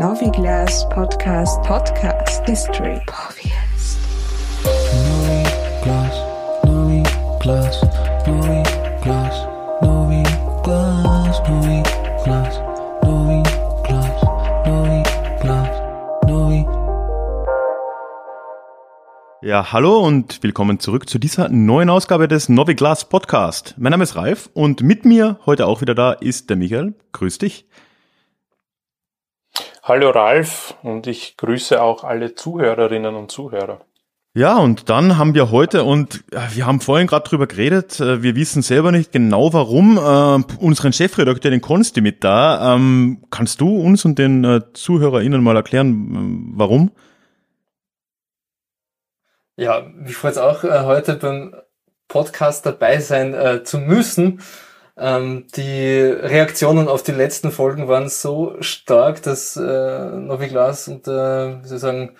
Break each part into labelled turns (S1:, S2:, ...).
S1: Noviglas Podcast Podcast History Podcast.
S2: Noviglas, Noviglas, Noviglas, Noviglas, Noviglas, Noviglas, Noviglas, Noviglas.
S3: Ja, hallo und willkommen zurück zu dieser neuen Ausgabe des Noviglas Podcast. Mein Name ist Ralf und mit mir heute auch wieder da ist der Michael. Grüß dich.
S4: Hallo Ralf und ich grüße auch alle Zuhörerinnen und Zuhörer.
S3: Ja, und dann haben wir heute, und äh, wir haben vorhin gerade drüber geredet, äh, wir wissen selber nicht genau warum, äh, unseren Chefredakteur, den Konsti mit da. Ähm, kannst du uns und den äh, ZuhörerInnen mal erklären, äh, warum?
S5: Ja, mich freut es auch, äh, heute beim Podcast dabei sein äh, zu müssen. Ähm, die Reaktionen auf die letzten Folgen waren so stark, dass äh, Noviglas unter, wie soll ich sagen,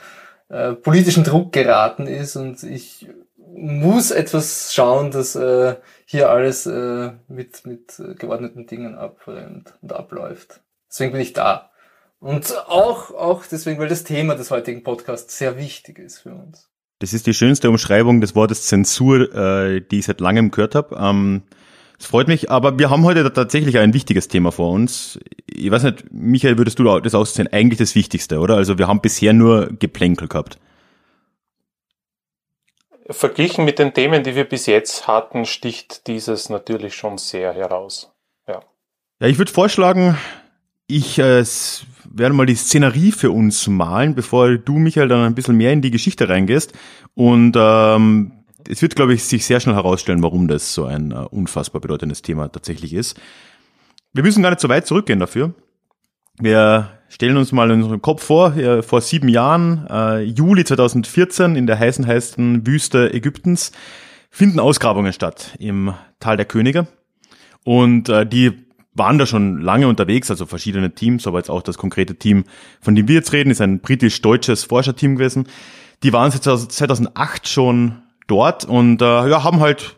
S5: äh, politischen Druck geraten ist und ich muss etwas schauen, dass äh, hier alles äh, mit, mit geordneten Dingen abrennt und abläuft. Deswegen bin ich da. Und auch, auch deswegen, weil das Thema des heutigen Podcasts sehr wichtig ist für uns.
S3: Das ist die schönste Umschreibung des Wortes Zensur, äh, die ich seit langem gehört habe. Ähm, es freut mich, aber wir haben heute tatsächlich ein wichtiges Thema vor uns. Ich weiß nicht, Michael, würdest du das aussehen? Eigentlich das Wichtigste, oder? Also wir haben bisher nur Geplänkel gehabt.
S4: Verglichen mit den Themen, die wir bis jetzt hatten, sticht dieses natürlich schon sehr heraus. Ja,
S3: ja ich würde vorschlagen, ich äh, werde mal die Szenerie für uns malen, bevor du, Michael, dann ein bisschen mehr in die Geschichte reingehst. Und ähm, es wird, glaube ich, sich sehr schnell herausstellen, warum das so ein uh, unfassbar bedeutendes Thema tatsächlich ist. Wir müssen gar nicht so weit zurückgehen dafür. Wir stellen uns mal in unserem Kopf vor, ja, vor sieben Jahren, äh, Juli 2014, in der heißen, heißen Wüste Ägyptens, finden Ausgrabungen statt im Tal der Könige. Und äh, die waren da schon lange unterwegs, also verschiedene Teams, aber jetzt auch das konkrete Team, von dem wir jetzt reden, ist ein britisch-deutsches Forscherteam gewesen. Die waren seit 2008 schon dort und äh, ja, haben halt,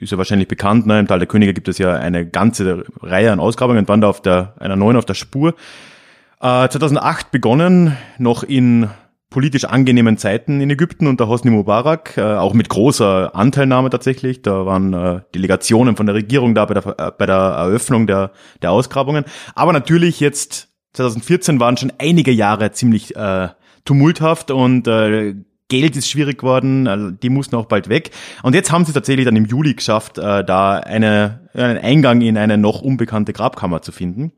S3: ist ja wahrscheinlich bekannt, ne, im Tal der Könige gibt es ja eine ganze Reihe an Ausgrabungen, waren da auf der, einer neuen auf der Spur. Äh, 2008 begonnen, noch in politisch angenehmen Zeiten in Ägypten unter Hosni Mubarak, äh, auch mit großer Anteilnahme tatsächlich. Da waren äh, Delegationen von der Regierung da bei der, bei der Eröffnung der, der Ausgrabungen. Aber natürlich jetzt 2014 waren schon einige Jahre ziemlich äh, tumulthaft und äh, Geld ist schwierig geworden, also die mussten auch bald weg. Und jetzt haben sie tatsächlich dann im Juli geschafft, äh, da eine, einen Eingang in eine noch unbekannte Grabkammer zu finden.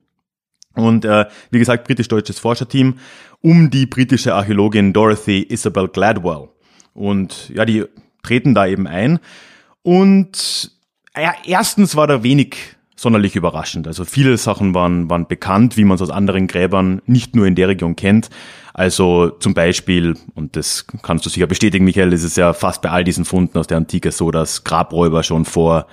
S3: Und äh, wie gesagt, britisch-deutsches Forscherteam um die britische Archäologin Dorothy Isabel Gladwell. Und ja, die treten da eben ein. Und ja, erstens war da wenig sonderlich überraschend. Also viele Sachen waren, waren bekannt, wie man es aus anderen Gräbern nicht nur in der Region kennt. Also zum Beispiel, und das kannst du sicher bestätigen, Michael, ist es ja fast bei all diesen Funden aus der Antike so, dass Grabräuber schon vor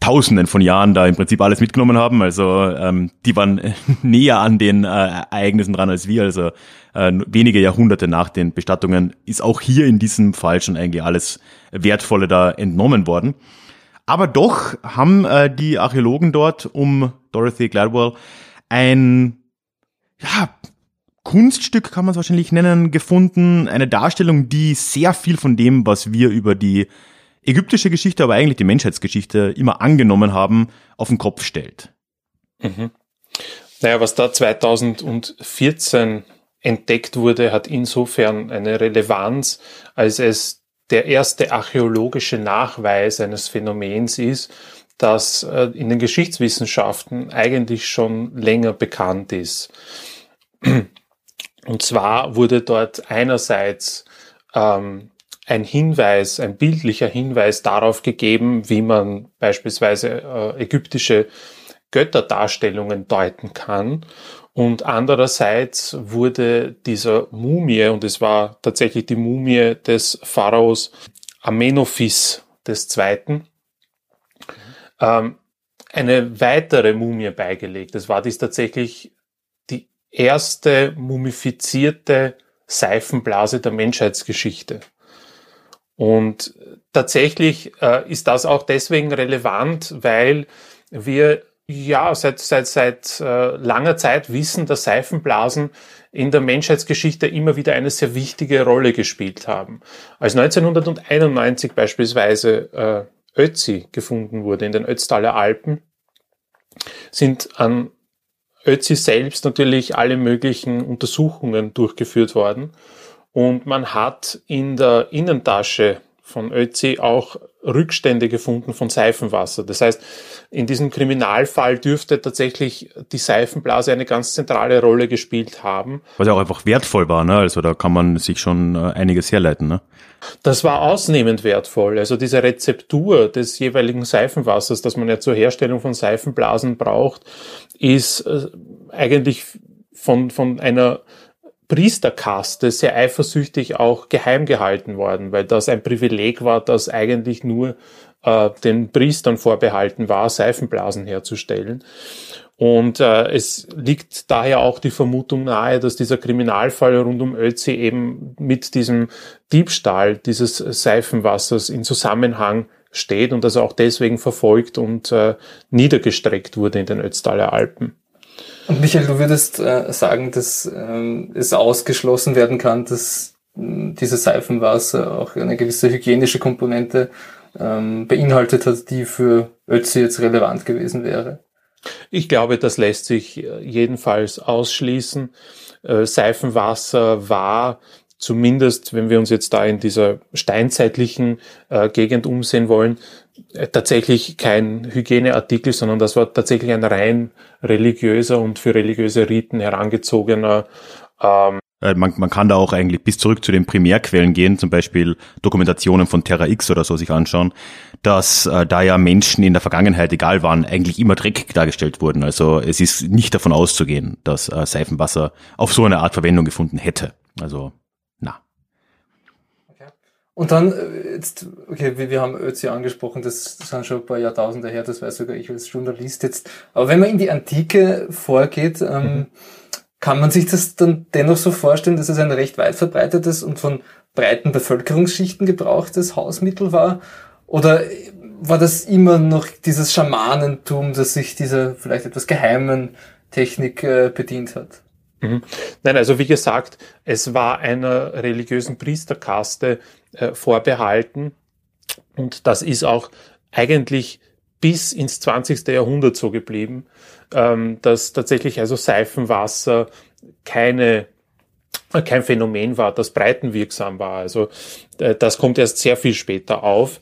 S3: Tausenden von Jahren da im Prinzip alles mitgenommen haben. Also ähm, die waren näher an den äh, Ereignissen dran als wir. Also äh, wenige Jahrhunderte nach den Bestattungen ist auch hier in diesem Fall schon eigentlich alles Wertvolle da entnommen worden. Aber doch haben äh, die Archäologen dort um Dorothy Gladwell ein ja, Kunststück kann man es wahrscheinlich nennen, gefunden. Eine Darstellung, die sehr viel von dem, was wir über die ägyptische Geschichte, aber eigentlich die Menschheitsgeschichte immer angenommen haben, auf den Kopf stellt.
S4: Mhm. Naja, was da 2014 entdeckt wurde, hat insofern eine Relevanz, als es der erste archäologische Nachweis eines Phänomens ist, das äh, in den Geschichtswissenschaften eigentlich schon länger bekannt ist. Und zwar wurde dort einerseits ähm, ein Hinweis, ein bildlicher Hinweis darauf gegeben, wie man beispielsweise äh, ägyptische Götterdarstellungen deuten kann. Und andererseits wurde dieser Mumie, und es war tatsächlich die Mumie des Pharaos Amenophis II., ähm, eine weitere Mumie beigelegt. Es war dies tatsächlich erste mumifizierte Seifenblase der Menschheitsgeschichte. Und tatsächlich äh, ist das auch deswegen relevant, weil wir Ja, seit, seit, seit äh, langer Zeit wissen, dass Seifenblasen in der Menschheitsgeschichte immer wieder eine sehr wichtige Rolle gespielt haben. Als 1991 beispielsweise äh, Ötzi gefunden wurde in den Ötztaler Alpen, sind an Ötzi selbst natürlich alle möglichen Untersuchungen durchgeführt worden. Und man hat in der Innentasche von Ötzi auch Rückstände gefunden von Seifenwasser. Das heißt, in diesem Kriminalfall dürfte tatsächlich die Seifenblase eine ganz zentrale Rolle gespielt haben.
S3: Was ja auch einfach wertvoll war, ne? Also da kann man sich schon äh, einiges herleiten, ne?
S4: Das war ausnehmend wertvoll. Also diese Rezeptur des jeweiligen Seifenwassers, das man ja zur Herstellung von Seifenblasen braucht, ist äh, eigentlich von, von einer Priesterkaste sehr eifersüchtig auch geheim gehalten worden, weil das ein Privileg war, das eigentlich nur äh, den Priestern vorbehalten war, Seifenblasen herzustellen. Und äh, es liegt daher auch die Vermutung nahe, dass dieser Kriminalfall rund um Ötzi eben mit diesem Diebstahl dieses Seifenwassers in Zusammenhang steht und dass er auch deswegen verfolgt und äh, niedergestreckt wurde in den Ötztaler Alpen.
S5: Und Michael, du würdest äh, sagen, dass ähm, es ausgeschlossen werden kann, dass äh, dieses Seifenwasser auch eine gewisse hygienische Komponente ähm, beinhaltet hat, die für Ötzi jetzt relevant gewesen wäre?
S4: Ich glaube, das lässt sich äh, jedenfalls ausschließen. Äh, Seifenwasser war zumindest, wenn wir uns jetzt da in dieser steinzeitlichen äh, Gegend umsehen wollen, äh, tatsächlich kein Hygieneartikel, sondern das war tatsächlich ein rein religiöser und für religiöse Riten herangezogener
S3: ähm, äh, man, man kann da auch eigentlich bis zurück zu den Primärquellen gehen, zum Beispiel Dokumentationen von Terra X oder so sich anschauen, dass äh, da ja Menschen in der Vergangenheit, egal wann, eigentlich immer dreckig dargestellt wurden. Also es ist nicht davon auszugehen, dass äh, Seifenwasser auf so eine Art Verwendung gefunden hätte. Also
S5: und dann, äh, jetzt, okay, wir, wir haben Ötzi angesprochen, das, das sind schon ein paar Jahrtausende her, das weiß sogar ich als Journalist jetzt. Aber wenn man in die Antike vorgeht, ähm, mhm. kann man sich das dann dennoch so vorstellen, dass es ein recht weit verbreitetes und von breiten Bevölkerungsschichten gebrauchtes Hausmittel war? Oder war das immer noch dieses Schamanentum, das sich dieser vielleicht etwas geheimen Technik äh, bedient hat?
S4: Mhm. Nein, also wie gesagt, es war einer religiösen Priesterkaste äh, vorbehalten und das ist auch eigentlich bis ins 20. Jahrhundert so geblieben, ähm, dass tatsächlich also Seifenwasser keine äh, kein Phänomen war, das breitenwirksam war. Also äh, das kommt erst sehr viel später auf.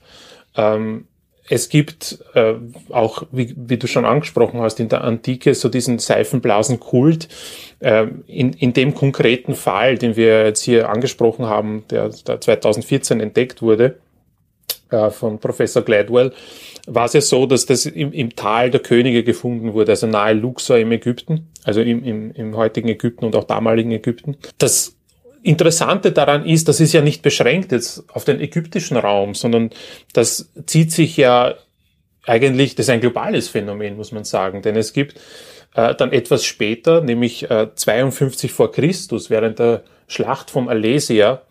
S4: Ähm, es gibt äh, auch, wie, wie, du schon angesprochen hast, in der Antike so diesen Seifenblasenkult. Äh, in, in dem konkreten Fall, den wir jetzt hier angesprochen haben, der, der 2014 entdeckt wurde, äh, von Professor Gladwell, war es ja so, dass das im, im Tal der Könige gefunden wurde, also nahe Luxor im Ägypten, also im, im, im heutigen Ägypten und auch damaligen Ägypten. Das Interessante daran ist, das ist ja nicht beschränkt jetzt auf den ägyptischen Raum, sondern das zieht sich ja eigentlich, das ist ein globales Phänomen, muss man sagen, denn es gibt äh, dann etwas später, nämlich äh, 52 vor Christus, während der Schlacht von Alesia,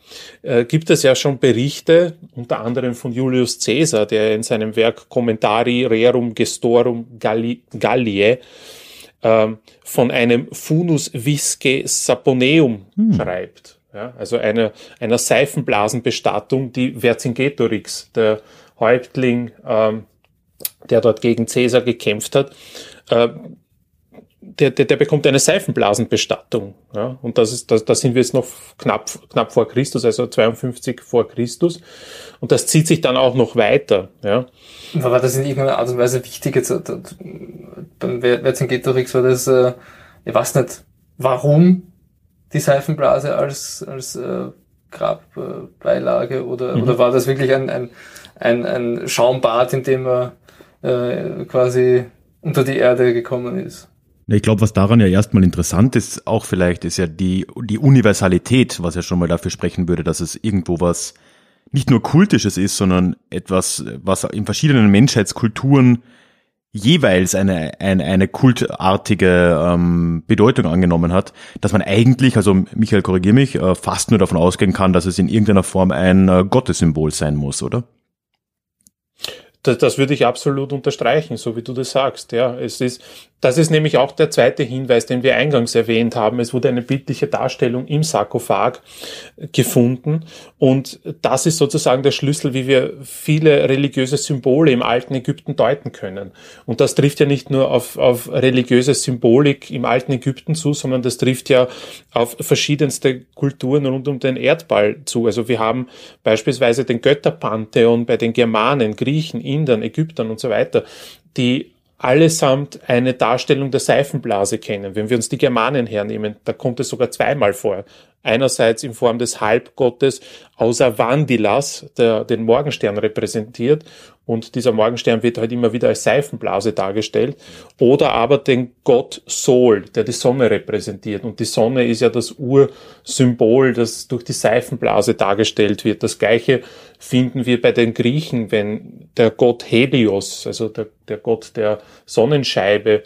S4: äh, gibt es ja schon Berichte, unter anderem von Julius Caesar, der in seinem Werk Commentari Rerum Gestorum Galli Galliae ähm, von einem Funus Visce Saponeum hm. schreibt. Ja, also eine, einer Seifenblasenbestattung, die Vercingetorix, der Häuptling, ähm, der dort gegen Caesar gekämpft hat, äh, der, der, der bekommt eine Seifenblasenbestattung. Ja? Und das ist, da, da sind wir jetzt noch knapp, knapp vor Christus, also 52 vor Christus. Und das zieht sich dann auch noch weiter. Ja?
S5: War das in irgendeiner Art und Weise wichtig? Jetzt, äh, beim Vercingetorix war das, äh, ich weiß nicht, warum die Seifenblase als, als äh, Grabbeilage oder, mhm. oder war das wirklich ein, ein, ein, ein Schaumbad, in dem er äh, quasi unter die Erde gekommen ist?
S3: Ich glaube, was daran ja erstmal interessant ist, auch vielleicht, ist ja die, die Universalität, was ja schon mal dafür sprechen würde, dass es irgendwo was nicht nur kultisches ist, sondern etwas, was in verschiedenen Menschheitskulturen jeweils eine, eine, eine kultartige ähm, Bedeutung angenommen hat, dass man eigentlich, also Michael, korrigier mich, äh, fast nur davon ausgehen kann, dass es in irgendeiner Form ein äh, Gottessymbol sein muss, oder?
S4: Das, das würde ich absolut unterstreichen, so wie du das sagst. Ja, es ist, das ist nämlich auch der zweite Hinweis, den wir eingangs erwähnt haben. Es wurde eine bildliche Darstellung im Sarkophag gefunden und das ist sozusagen der Schlüssel, wie wir viele religiöse Symbole im alten Ägypten deuten können. Und das trifft ja nicht nur auf, auf religiöse Symbolik im alten Ägypten zu, sondern das trifft ja auf verschiedenste Kulturen rund um den Erdball zu. Also wir haben beispielsweise den Götterpantheon bei den Germanen, Griechen, Indern, Ägyptern und so weiter, die allesamt eine Darstellung der Seifenblase kennen. Wenn wir uns die Germanen hernehmen, da kommt es sogar zweimal vor. Einerseits in Form des Halbgottes außer Vandilas, der den Morgenstern repräsentiert, und dieser Morgenstern wird halt immer wieder als Seifenblase dargestellt, oder aber den Gott Sol, der die Sonne repräsentiert. Und die Sonne ist ja das Ursymbol, das durch die Seifenblase dargestellt wird. Das gleiche finden wir bei den Griechen, wenn der Gott Helios, also der, der Gott der Sonnenscheibe,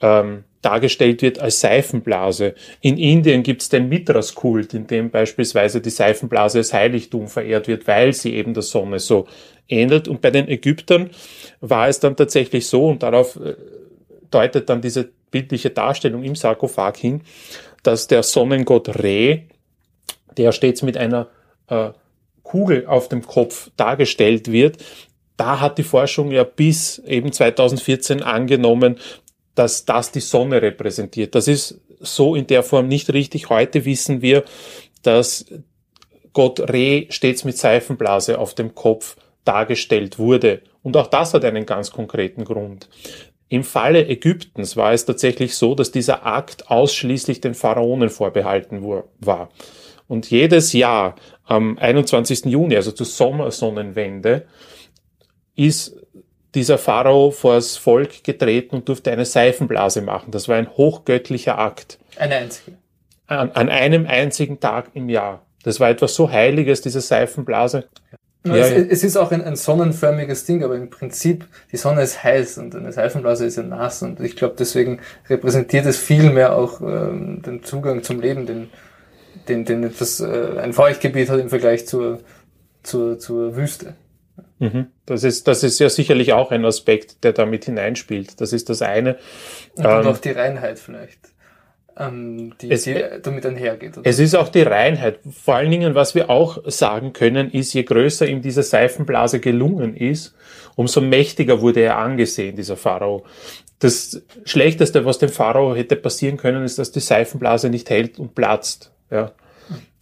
S4: ähm, dargestellt wird als Seifenblase. In Indien gibt es den Mithras-Kult, in dem beispielsweise die Seifenblase als Heiligtum verehrt wird, weil sie eben der Sonne so ähnelt. Und bei den Ägyptern war es dann tatsächlich so, und darauf äh, deutet dann diese bildliche Darstellung im Sarkophag hin, dass der Sonnengott Re, der stets mit einer äh, Kugel auf dem Kopf dargestellt wird, da hat die Forschung ja bis eben 2014 angenommen, dass das die Sonne repräsentiert. Das ist so in der Form nicht richtig. Heute wissen wir, dass Gott Re stets mit Seifenblase auf dem Kopf dargestellt wurde. Und auch das hat einen ganz konkreten Grund. Im Falle Ägyptens war es tatsächlich so, dass dieser Akt ausschließlich den Pharaonen vorbehalten war. Und jedes Jahr am 21. Juni, also zur Sommersonnenwende, ist dieser Pharao vors Volk getreten und durfte eine Seifenblase machen. Das war ein hochgöttlicher Akt.
S5: Eine einzige.
S4: An, an einem einzigen Tag im Jahr. Das war etwas so Heiliges, diese Seifenblase.
S5: Ja, es, es, ist auch ein, ein, sonnenförmiges Ding, aber im Prinzip, die Sonne ist heiß und eine Seifenblase ist ja nass und ich glaube, deswegen repräsentiert es viel mehr auch ähm, den Zugang zum Leben, den, den, den etwas, äh, ein Feuchtgebiet hat im Vergleich zur, zur, zur Wüste.
S4: Mhm. Das ist, das ist ja sicherlich auch ein Aspekt, der damit hineinspielt. Das ist das eine.
S5: Und ähm, auch die Reinheit vielleicht, ähm, die, es, die damit einhergeht. Oder?
S4: Es ist auch die Reinheit. Vor allen Dingen, was wir auch sagen können, ist, je größer ihm diese Seifenblase gelungen ist, umso mächtiger wurde er angesehen, dieser Pharao. Das Schlechteste, was dem Pharao hätte passieren können, ist, dass die Seifenblase nicht hält und platzt. Ja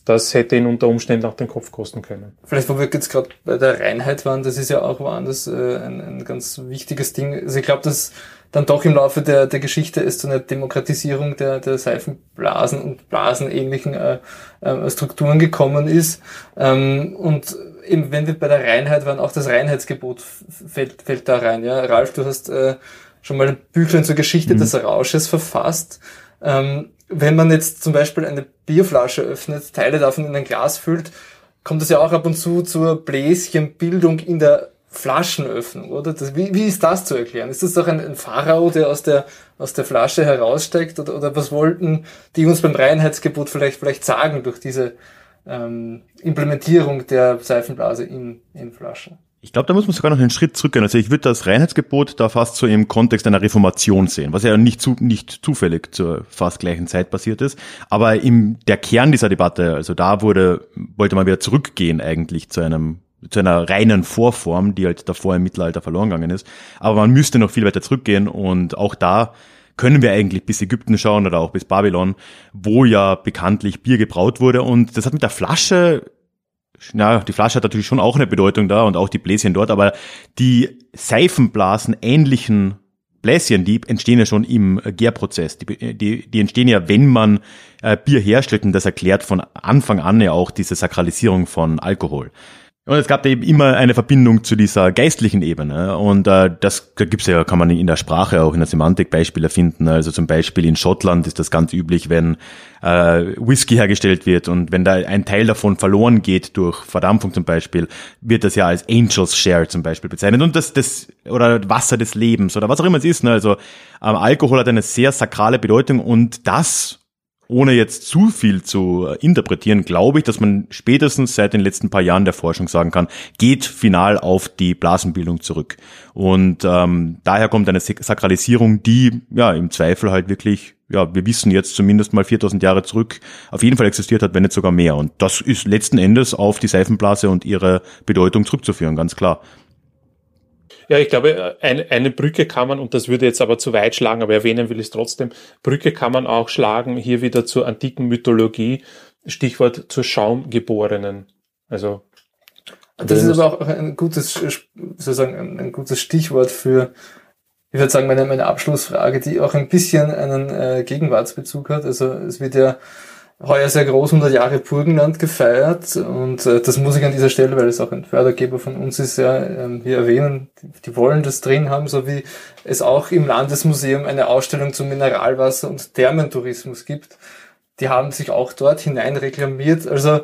S4: das hätte ihn unter Umständen auch den Kopf kosten können.
S5: Vielleicht, wo wir jetzt gerade bei der Reinheit waren, das ist ja auch woanders äh, ein, ein ganz wichtiges Ding. Also ich glaube, dass dann doch im Laufe der, der Geschichte es zu einer Demokratisierung der, der Seifenblasen und blasenähnlichen äh, äh, Strukturen gekommen ist. Ähm, und eben, wenn wir bei der Reinheit waren, auch das Reinheitsgebot fällt, fällt da rein. Ja, Ralf, du hast äh, schon mal ein Büchlein zur Geschichte mhm. des Rausches verfasst. Ähm, wenn man jetzt zum Beispiel eine Bierflasche öffnet, Teile davon in ein Glas füllt, kommt es ja auch ab und zu zur Bläschenbildung in der Flaschenöffnung, oder? Das, wie, wie ist das zu erklären? Ist das doch ein, ein Pharao, der aus der, aus der Flasche heraussteigt? Oder, oder was wollten die uns beim Reinheitsgebot vielleicht, vielleicht sagen durch diese ähm, Implementierung der Seifenblase in, in Flaschen?
S3: Ich glaube, da muss man sogar noch einen Schritt zurückgehen. Also ich würde das Reinheitsgebot da fast so im Kontext einer Reformation sehen, was ja nicht, zu, nicht zufällig zur fast gleichen Zeit passiert ist. Aber im der Kern dieser Debatte, also da wurde, wollte man wieder zurückgehen eigentlich zu einem zu einer reinen Vorform, die halt davor im Mittelalter verloren gegangen ist. Aber man müsste noch viel weiter zurückgehen und auch da können wir eigentlich bis Ägypten schauen oder auch bis Babylon, wo ja bekanntlich Bier gebraut wurde. Und das hat mit der Flasche ja, die Flasche hat natürlich schon auch eine Bedeutung da und auch die Bläschen dort, aber die Seifenblasen ähnlichen Bläschen, die entstehen ja schon im Gärprozess. Die, die, die entstehen ja, wenn man äh, Bier herstellt und das erklärt von Anfang an ja auch diese Sakralisierung von Alkohol. Und es gab eben immer eine Verbindung zu dieser geistlichen Ebene. Und äh, das da gibt's ja, kann man in der Sprache auch in der Semantik Beispiele finden. Also zum Beispiel in Schottland ist das ganz üblich, wenn äh, Whisky hergestellt wird und wenn da ein Teil davon verloren geht durch Verdampfung zum Beispiel, wird das ja als Angels Share zum Beispiel bezeichnet. Und das, das oder Wasser des Lebens oder was auch immer es ist. Ne? Also ähm, Alkohol hat eine sehr sakrale Bedeutung und das ohne jetzt zu viel zu äh, interpretieren, glaube ich, dass man spätestens seit den letzten paar Jahren der Forschung sagen kann, geht final auf die Blasenbildung zurück. Und ähm, daher kommt eine Sakralisierung, die ja im Zweifel halt wirklich, ja, wir wissen jetzt zumindest mal 4000 Jahre zurück, auf jeden Fall existiert hat, wenn nicht sogar mehr. Und das ist letzten Endes auf die Seifenblase und ihre Bedeutung zurückzuführen, ganz klar.
S4: Ja, ich glaube, eine, eine Brücke kann man, und das würde jetzt aber zu weit schlagen, aber erwähnen will ich es trotzdem, Brücke kann man auch schlagen, hier wieder zur antiken Mythologie, Stichwort zur Schaumgeborenen. Also.
S5: Das ist aber auch ein gutes, sozusagen ein gutes Stichwort für, ich würde sagen, meine, meine Abschlussfrage, die auch ein bisschen einen äh, Gegenwartsbezug hat. Also es wird ja heuer sehr groß 100 Jahre Burgenland gefeiert und äh, das muss ich an dieser Stelle, weil es auch ein Fördergeber von uns ist, ja ähm, hier erwähnen. Die, die, wollen das drin haben, so wie es auch im Landesmuseum eine Ausstellung zum Mineralwasser und Thermentourismus gibt. Die haben sich auch dort hinein reklamiert. Also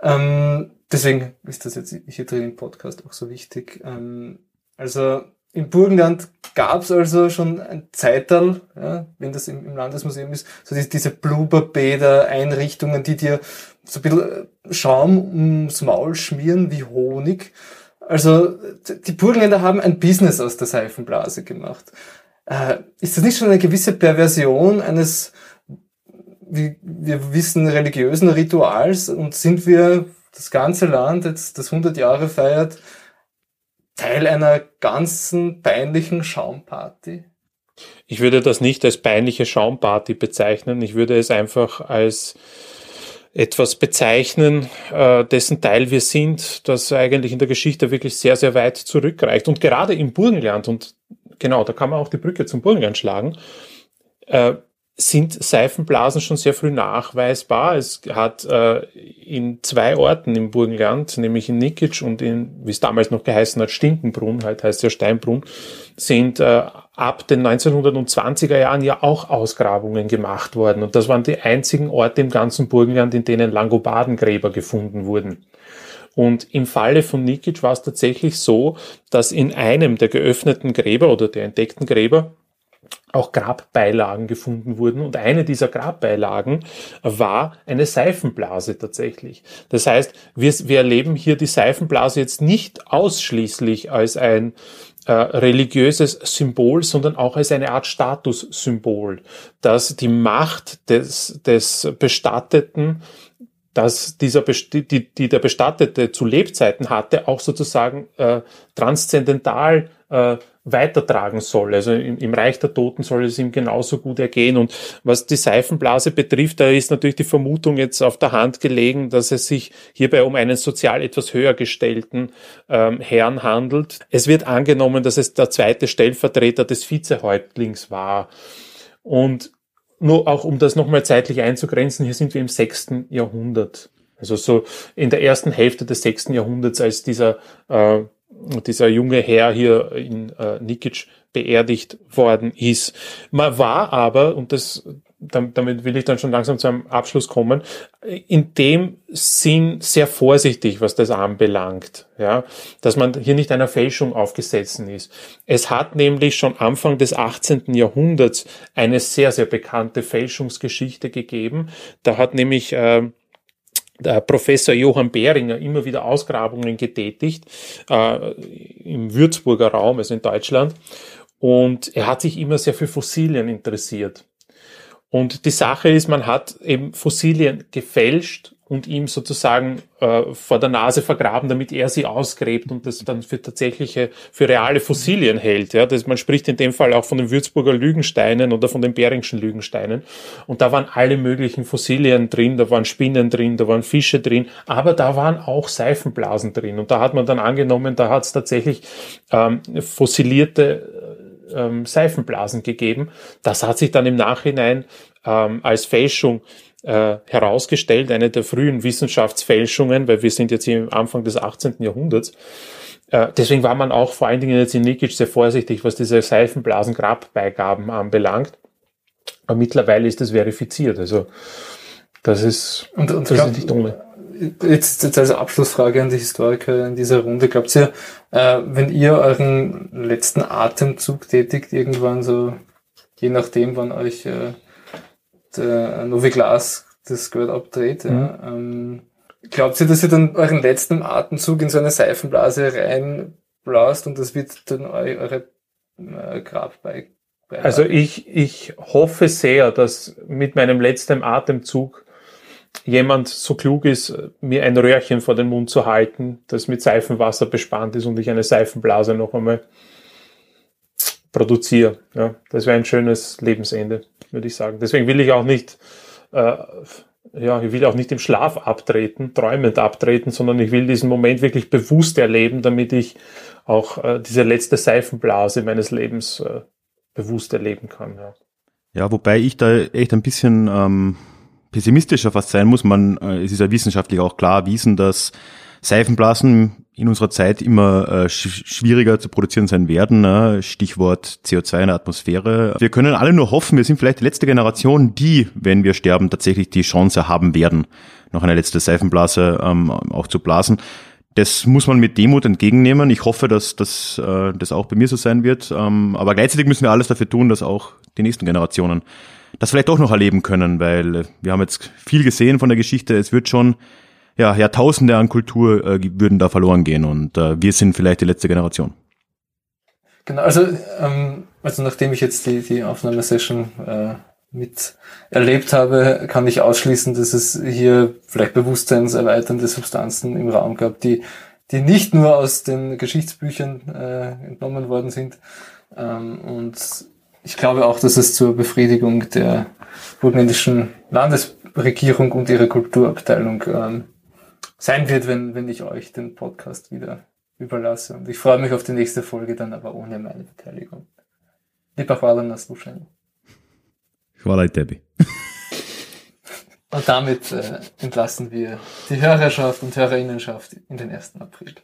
S5: ähm, deswegen ist das jetzt hier drin im Podcast auch so wichtig. Ähm, also im Burgenland gab es also schon ein Zeitalter, ja, wenn das im, im Landesmuseum ist, so die, diese Blubberbäder, Einrichtungen, die dir so ein bisschen Schaum ums Maul schmieren wie Honig. Also die Burgenländer haben ein Business aus der Seifenblase gemacht. Äh, ist das nicht schon eine gewisse Perversion eines, wie wir wissen, religiösen Rituals und sind wir das ganze Land jetzt, das 100 Jahre feiert, Teil einer ganzen peinlichen Schaumparty?
S4: Ich würde das nicht als peinliche Schaumparty bezeichnen. Ich würde es einfach als etwas bezeichnen, äh, dessen Teil wir sind, das eigentlich in der Geschichte wirklich sehr, sehr weit zurückreicht. Und gerade im Burgenland, und genau, da kann man auch die Brücke zum Burgenland schlagen, äh, sind Seifenblasen schon sehr früh nachweisbar. Es hat äh, in zwei Orten im Burgenland, nämlich in Nikic und in, wie es damals noch geheißen hat, Stinkenbrunn, halt heißt ja Steinbrunn, sind äh, ab den 1920er Jahren ja auch Ausgrabungen gemacht worden. Und das waren die einzigen Orte im ganzen Burgenland, in denen Langobardengräber gefunden wurden. Und im Falle von Nikic war es tatsächlich so, dass in einem der geöffneten Gräber oder der entdeckten Gräber auch Grabbeilagen gefunden wurden. Und eine dieser Grabbeilagen war eine Seifenblase tatsächlich. Das heißt, wir, wir erleben hier die Seifenblase jetzt nicht ausschließlich als ein äh, religiöses Symbol, sondern auch als eine Art Statussymbol, dass die Macht des, des Bestatteten dass dieser die, die der Bestattete zu Lebzeiten hatte, auch sozusagen äh, transzendental äh, weitertragen soll. Also im, im, Reich der Toten soll es ihm genauso gut ergehen. Und was die Seifenblase betrifft, da ist natürlich die Vermutung jetzt auf der Hand gelegen, dass es sich hierbei um einen sozial etwas höher gestellten ähm, Herrn handelt. Es wird angenommen, dass es der zweite Stellvertreter des Vizehäuptlings war. Und nur auch um das nochmal zeitlich einzugrenzen, hier sind wir im sechsten Jahrhundert. Also so in der ersten Hälfte des sechsten Jahrhunderts, als dieser äh, dieser junge Herr hier in äh, Nikic beerdigt worden ist. Man war aber, und das, damit will ich dann schon langsam zum Abschluss kommen, in dem Sinn sehr vorsichtig, was das anbelangt, ja, dass man hier nicht einer Fälschung aufgesessen ist. Es hat nämlich schon Anfang des 18. Jahrhunderts eine sehr, sehr bekannte Fälschungsgeschichte gegeben. Da hat nämlich äh, Professor Johann Behringer immer wieder Ausgrabungen getätigt äh, im Würzburger Raum, also in Deutschland. Und er hat sich immer sehr für Fossilien interessiert. Und die Sache ist, man hat eben Fossilien gefälscht und ihm sozusagen äh, vor der Nase vergraben, damit er sie ausgräbt und das dann für tatsächliche, für reale Fossilien hält. Ja, das, man spricht in dem Fall auch von den Würzburger Lügensteinen oder von den Beringschen Lügensteinen. Und da waren alle möglichen Fossilien drin, da waren Spinnen drin, da waren Fische drin, aber da waren auch Seifenblasen drin. Und da hat man dann angenommen, da hat es tatsächlich ähm, fossilierte ähm, Seifenblasen gegeben. Das hat sich dann im Nachhinein ähm, als Fälschung äh, herausgestellt, eine der frühen Wissenschaftsfälschungen, weil wir sind jetzt hier am Anfang des 18. Jahrhunderts. Äh, deswegen war man auch vor allen Dingen jetzt in Nikic sehr vorsichtig, was diese Seifenblasen-Grabbeigaben anbelangt. Aber mittlerweile ist das verifiziert. Also das ist,
S5: und, und das glaub, ist nicht ohne jetzt, jetzt als Abschlussfrage an die Historiker in dieser Runde, glaubt ihr, äh, wenn ihr euren letzten Atemzug tätigt, irgendwann so, je nachdem, wann euch äh, der Novi Glas das Geld abdreht.
S4: Mhm.
S5: Ja. Ähm, glaubt ihr, dass ihr dann euren letzten Atemzug in so eine Seifenblase reinblaust und das wird dann eu eure äh, Grabbei?
S4: Also ich, ich hoffe sehr, dass mit meinem letzten Atemzug jemand so klug ist, mir ein Röhrchen vor den Mund zu halten, das mit Seifenwasser bespannt ist und ich eine Seifenblase noch einmal produziere. Ja, das wäre ein schönes Lebensende, würde ich sagen. Deswegen will ich auch nicht, äh, ja, ich will auch nicht im Schlaf abtreten, träumend abtreten, sondern ich will diesen Moment wirklich bewusst erleben, damit ich auch äh, diese letzte Seifenblase meines Lebens äh, bewusst erleben kann. Ja.
S3: Ja, wobei ich da echt ein bisschen ähm, pessimistischer fast sein muss. Man, äh, es ist ja wissenschaftlich auch klar erwiesen, dass Seifenblasen in unserer Zeit immer äh, sch schwieriger zu produzieren sein werden. Ne? Stichwort CO2 in der Atmosphäre. Wir können alle nur hoffen, wir sind vielleicht die letzte Generation, die, wenn wir sterben, tatsächlich die Chance haben werden, noch eine letzte Seifenblase ähm, auch zu blasen. Das muss man mit Demut entgegennehmen. Ich hoffe, dass, dass äh, das auch bei mir so sein wird. Ähm, aber gleichzeitig müssen wir alles dafür tun, dass auch die nächsten Generationen das vielleicht auch noch erleben können, weil wir haben jetzt viel gesehen von der Geschichte. Es wird schon ja, Jahrtausende an Kultur äh, würden da verloren gehen und äh, wir sind vielleicht die letzte Generation.
S5: Genau, also, ähm, also nachdem ich jetzt die, die Aufnahmesession äh, mit erlebt habe, kann ich ausschließen, dass es hier vielleicht bewusstseinserweiternde Substanzen im Raum gab, die, die nicht nur aus den Geschichtsbüchern äh, entnommen worden sind. Ähm, und ich glaube auch, dass es zur Befriedigung der burgenländischen Landesregierung und ihrer Kulturabteilung ähm, sein wird, wenn, wenn ich euch den Podcast wieder überlasse. Und ich freue mich auf die nächste Folge dann aber ohne meine Beteiligung. Lieber hvala na slušanje.
S3: Hvala tebi.
S5: Und damit äh, entlassen wir die Hörerschaft und Hörerinnenschaft in den 1. April.